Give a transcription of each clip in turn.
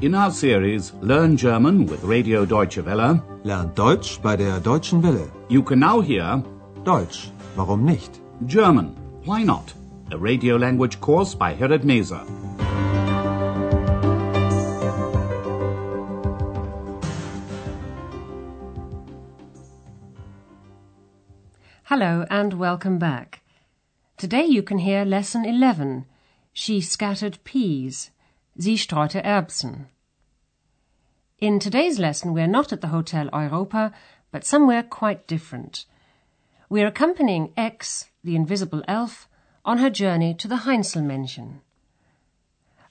In our series Learn German with Radio Deutsche Welle, Lernt Deutsch bei der Deutschen Welle. you can now hear Deutsch, warum nicht? German, Why Not? A radio language course by Herrad Meese. Hello and welcome back. Today you can hear lesson 11. She scattered peas. Sie streute Erbsen. In today's lesson we're not at the Hotel Europa, but somewhere quite different. We're accompanying Ex, the invisible elf, on her journey to the Heinzelmännchen.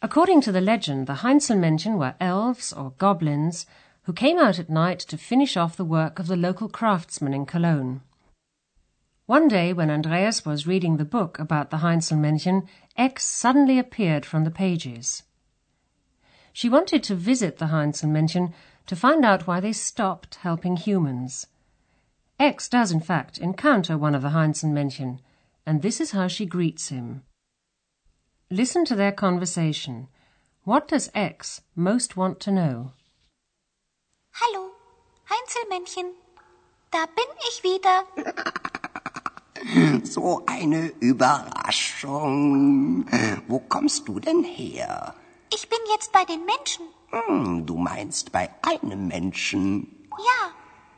According to the legend, the Heinzelmännchen were elves or goblins who came out at night to finish off the work of the local craftsmen in Cologne. One day, when Andreas was reading the book about the Heinzelmännchen, Ex suddenly appeared from the pages. She wanted to visit the Heinzelmännchen to find out why they stopped helping humans. Ex does, in fact, encounter one of the Heinzelmännchen, and this is how she greets him. Listen to their conversation. What does Ex most want to know? Hallo, Heinzelmännchen. Da bin ich wieder. So eine Überraschung. Wo kommst du denn her? Ich bin jetzt bei den Menschen. Hm, du meinst bei einem Menschen. Ja,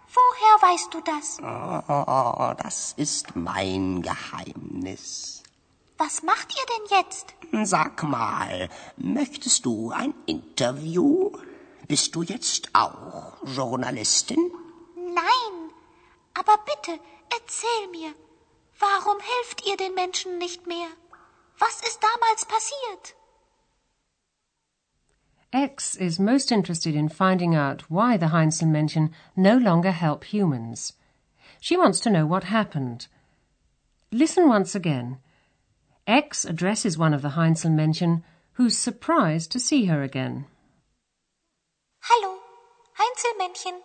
woher weißt du das? Oh, das ist mein Geheimnis. Was macht ihr denn jetzt? Sag mal, möchtest du ein Interview? Bist du jetzt auch Journalistin? Nein, aber bitte, erzähl mir. Warum helft ihr den Menschen nicht mehr? Was ist damals passiert? Ex is most interested in finding out why the Heinzelmännchen no longer help humans. She wants to know what happened. Listen once again. Ex addresses one of the Heinzelmännchen, who's surprised to see her again. Hallo, Heinzelmännchen.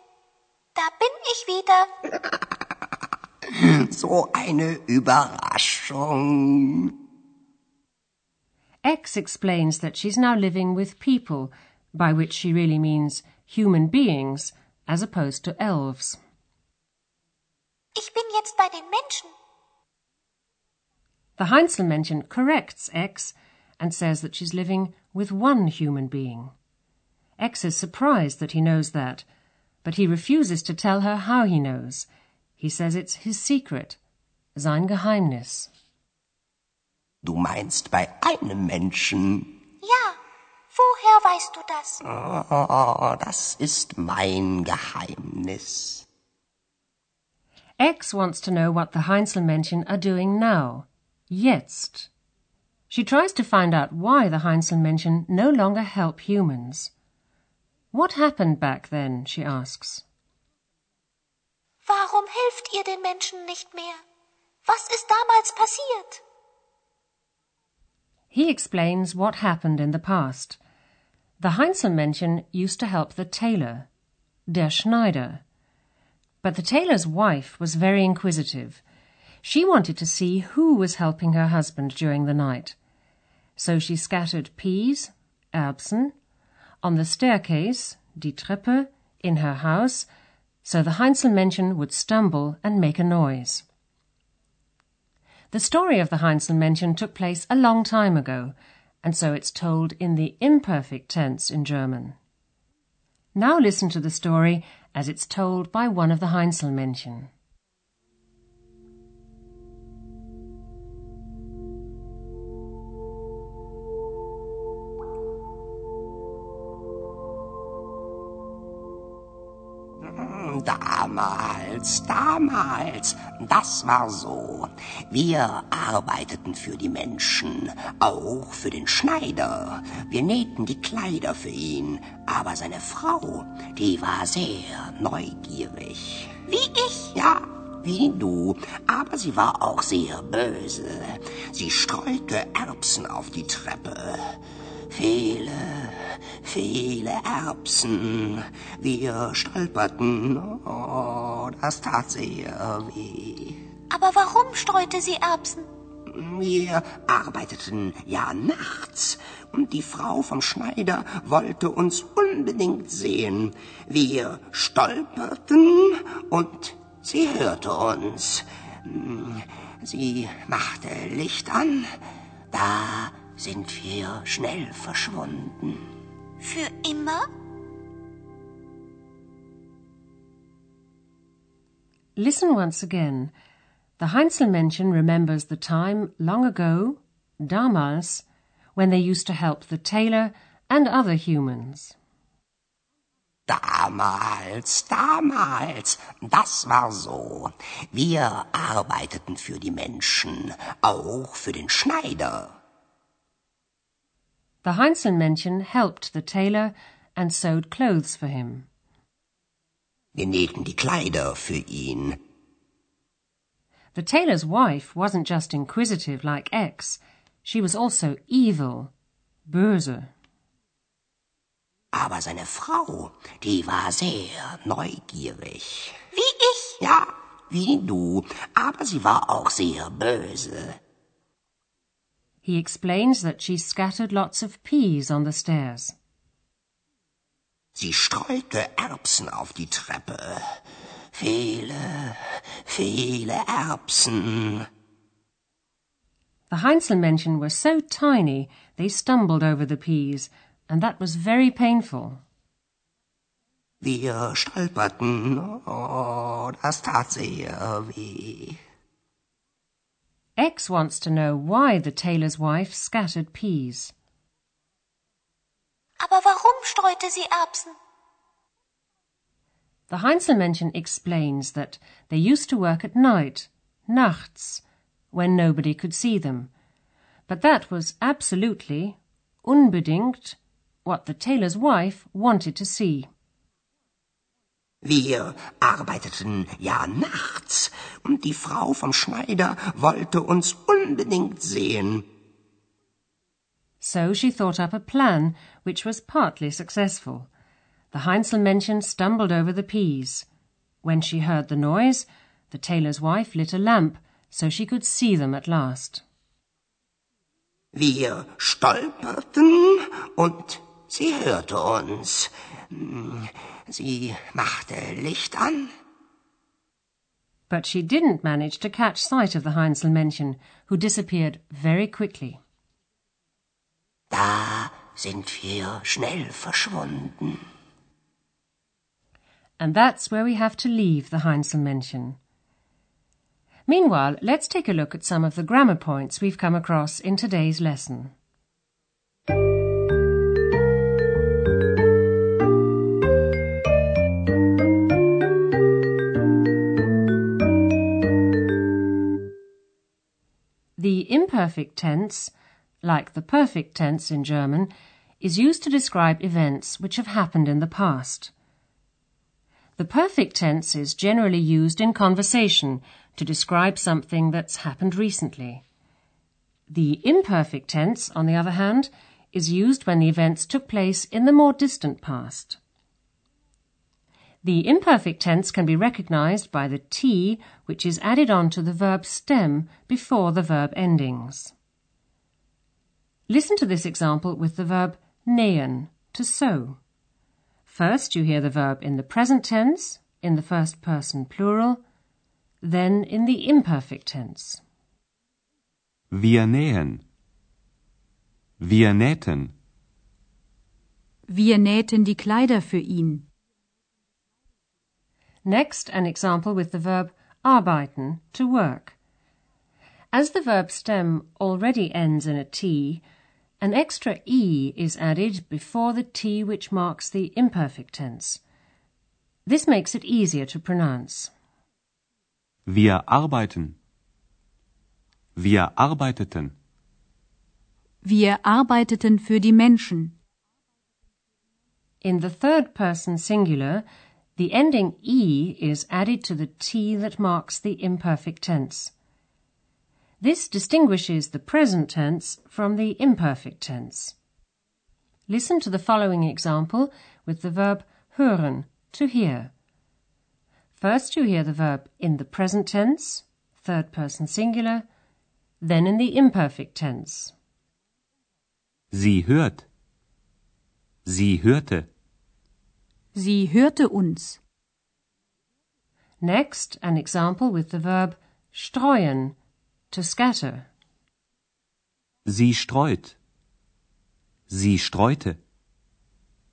Da bin ich wieder. So eine Überraschung. Ex explains that she's now living with people, by which she really means human beings, as opposed to elves. Ich bin jetzt bei den Menschen. The Heinzelmännchen corrects Ex and says that she's living with one human being. Ex is surprised that he knows that, but he refuses to tell her how he knows. He says it's his secret, sein Geheimnis. Du meinst bei einem Menschen. Ja, woher weißt du das? Oh, das ist mein Geheimnis. Ex wants to know what the Heinzelmännchen are doing now, jetzt. She tries to find out why the Heinzelmännchen no longer help humans. What happened back then, she asks. Warum helft ihr den Menschen nicht mehr? Was ist damals passiert? He explains what happened in the past. The Heinzelmännchen used to help the tailor, der Schneider. But the tailor's wife was very inquisitive. She wanted to see who was helping her husband during the night. So she scattered peas, Erbsen, on the staircase, die Treppe, in her house, so the Heinzelmännchen would stumble and make a noise. The story of the Heinzelmännchen took place a long time ago, and so it's told in the imperfect tense in German. Now listen to the story as it's told by one of the Heinzelmännchen. Damals, damals, das war so. Wir arbeiteten für die Menschen, auch für den Schneider. Wir nähten die Kleider für ihn, aber seine Frau, die war sehr neugierig. Wie ich? Ja, wie du, aber sie war auch sehr böse. Sie streute Erbsen auf die Treppe. Viele, viele Erbsen. Wir stolperten. Oh, das tat sehr weh. Aber warum streute sie Erbsen? Wir arbeiteten ja nachts und die Frau vom Schneider wollte uns unbedingt sehen. Wir stolperten und sie hörte uns. Sie machte Licht an, da sind wir schnell verschwunden. Für immer? Listen once again. The Heinzelmännchen remembers the time long ago, damals, when they used to help the tailor and other humans. Damals, damals, das war so. Wir arbeiteten für die Menschen, auch für den Schneider. The Heinzelmännchen helped the tailor and sewed clothes for him. Wir nähten die Kleider für ihn. The tailor's wife wasn't just inquisitive like Ex, she was also evil, böse. Aber seine Frau, die war sehr neugierig. Wie ich? Ja, wie du, aber sie war auch sehr böse. He explains that she scattered lots of peas on the stairs. Sie streute Erbsen auf die Treppe. Viele, viele Erbsen. The Heinzelmännchen were so tiny they stumbled over the peas, and that was very painful. Wir stolperten. Oh, das tat sehr weh. Ex wants to know why the tailor's wife scattered peas. Aber warum streute sie Erbsen? The Heinzelmännchen explains that they used to work at night, nachts, when nobody could see them. But that was absolutely, unbedingt, what the tailor's wife wanted to see. Wir arbeiteten ja nachts und die Frau vom Schneider wollte uns unbedingt sehen. So she thought up a plan which was partly successful. The Heinzelmännchen stumbled over the peas. When she heard the noise, the tailor's wife lit a lamp so she could see them at last. Wir stolperten und sie hörte uns. Hm, sie machte Licht an. But she didn't manage to catch sight of the Heinzelmännchen, who disappeared very quickly. Da sind wir schnell verschwunden. And that's where we have to leave the Heinzelmännchen. Meanwhile, let's take a look at some of the grammar points we've come across in today's lesson. The imperfect tense, like the perfect tense in German, is used to describe events which have happened in the past. The perfect tense is generally used in conversation to describe something that's happened recently. The imperfect tense, on the other hand, is used when the events took place in the more distant past. The imperfect tense can be recognized by the T which is added on to the verb stem before the verb endings. Listen to this example with the verb nähen, to sew. First, you hear the verb in the present tense, in the first person plural, then in the imperfect tense. Wir nähen. Wir nähten. Wir nähten die Kleider für ihn. Next, an example with the verb arbeiten, to work. As the verb stem already ends in a T, an extra E is added before the T which marks the imperfect tense. This makes it easier to pronounce. Wir arbeiten. Wir arbeiteten. Wir arbeiteten für die Menschen. In the third person singular, the ending E is added to the T that marks the imperfect tense. This distinguishes the present tense from the imperfect tense. Listen to the following example with the verb hören, to hear. First you hear the verb in the present tense, third person singular, then in the imperfect tense. Sie hört. Sie hörte. Sie hörte uns. Next, an example with the verb streuen, to scatter. Sie streut. Sie streute.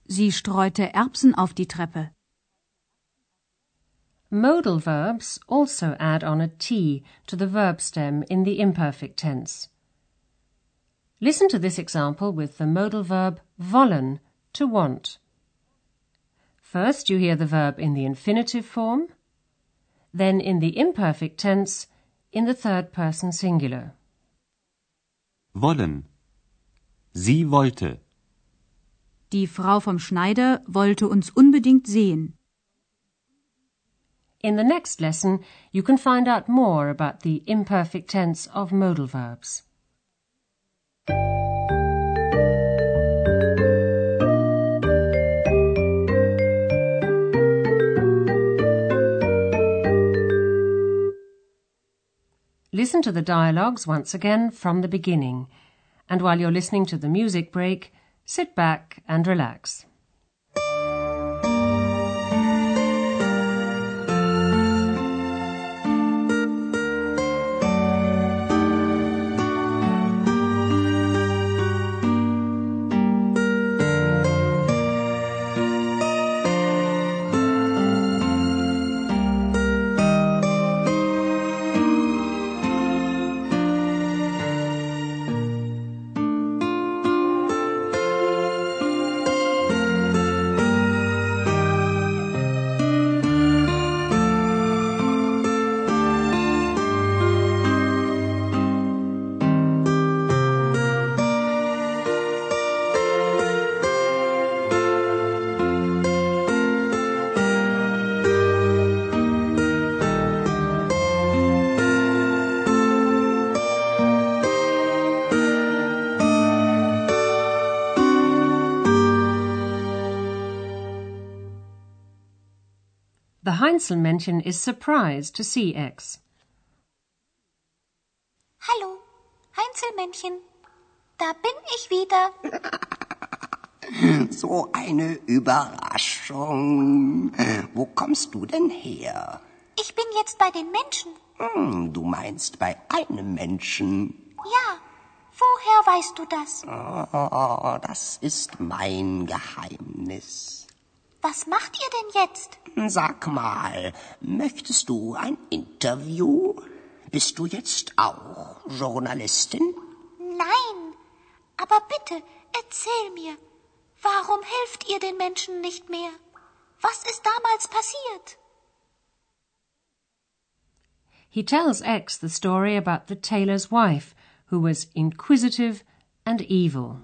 Sie streute Erbsen auf die Treppe. Modal verbs also add on a T to the verb stem in the imperfect tense. Listen to this example with the modal verb wollen, to want. First, you hear the verb in the infinitive form, then in the imperfect tense in the third person singular. Wollen. Sie wollte. Die Frau vom Schneider wollte uns unbedingt sehen. In the next lesson, you can find out more about the imperfect tense of modal verbs. Listen to the dialogues once again from the beginning, and while you're listening to the music break, sit back and relax. The Heinzelmännchen is surprised to see X. Hallo, Heinzelmännchen. Da bin ich wieder. So eine Überraschung. Wo kommst du denn her? Ich bin jetzt bei den Menschen. Hm, du meinst bei einem Menschen. Ja, woher weißt du das? Oh, das ist mein Geheimnis. Was macht ihr denn jetzt? Sag mal, möchtest du ein Interview? Bist du jetzt auch Journalistin? Nein, aber bitte erzähl mir, warum helft ihr den Menschen nicht mehr? Was ist damals passiert? He tells Ex the story about the tailor's wife, who was inquisitive and evil.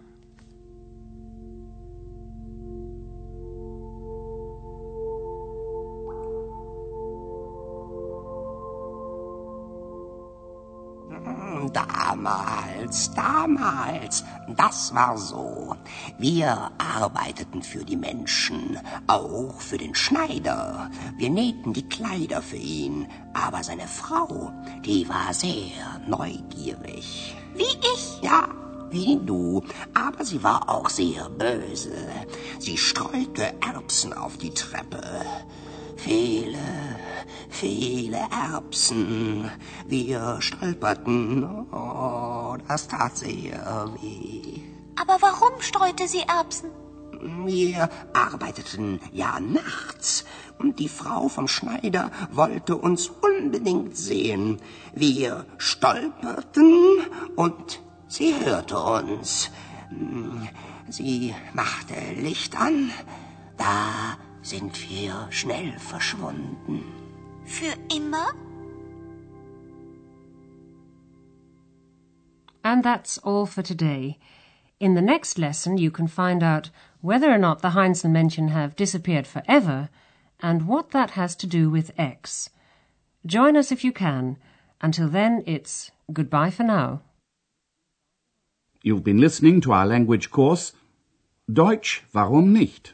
Damals, damals, das war so. Wir arbeiteten für die Menschen, auch für den Schneider. Wir nähten die Kleider für ihn, aber seine Frau, die war sehr neugierig. Wie ich? Ja, wie du, aber sie war auch sehr böse. Sie streute Erbsen auf die Treppe. Viele, viele Erbsen. Wir stolperten. Oh, das tat sehr weh. Aber warum streute sie Erbsen? Wir arbeiteten ja nachts und die Frau vom Schneider wollte uns unbedingt sehen. Wir stolperten und sie hörte uns. Sie machte Licht an. Da sind wir schnell verschwunden. Für immer? And that's all for today. In the next lesson, you can find out whether or not the Heinzelmännchen have disappeared forever and what that has to do with Ex. Join us if you can. Until then, it's goodbye for now. You've been listening to our language course Deutsch, warum nicht?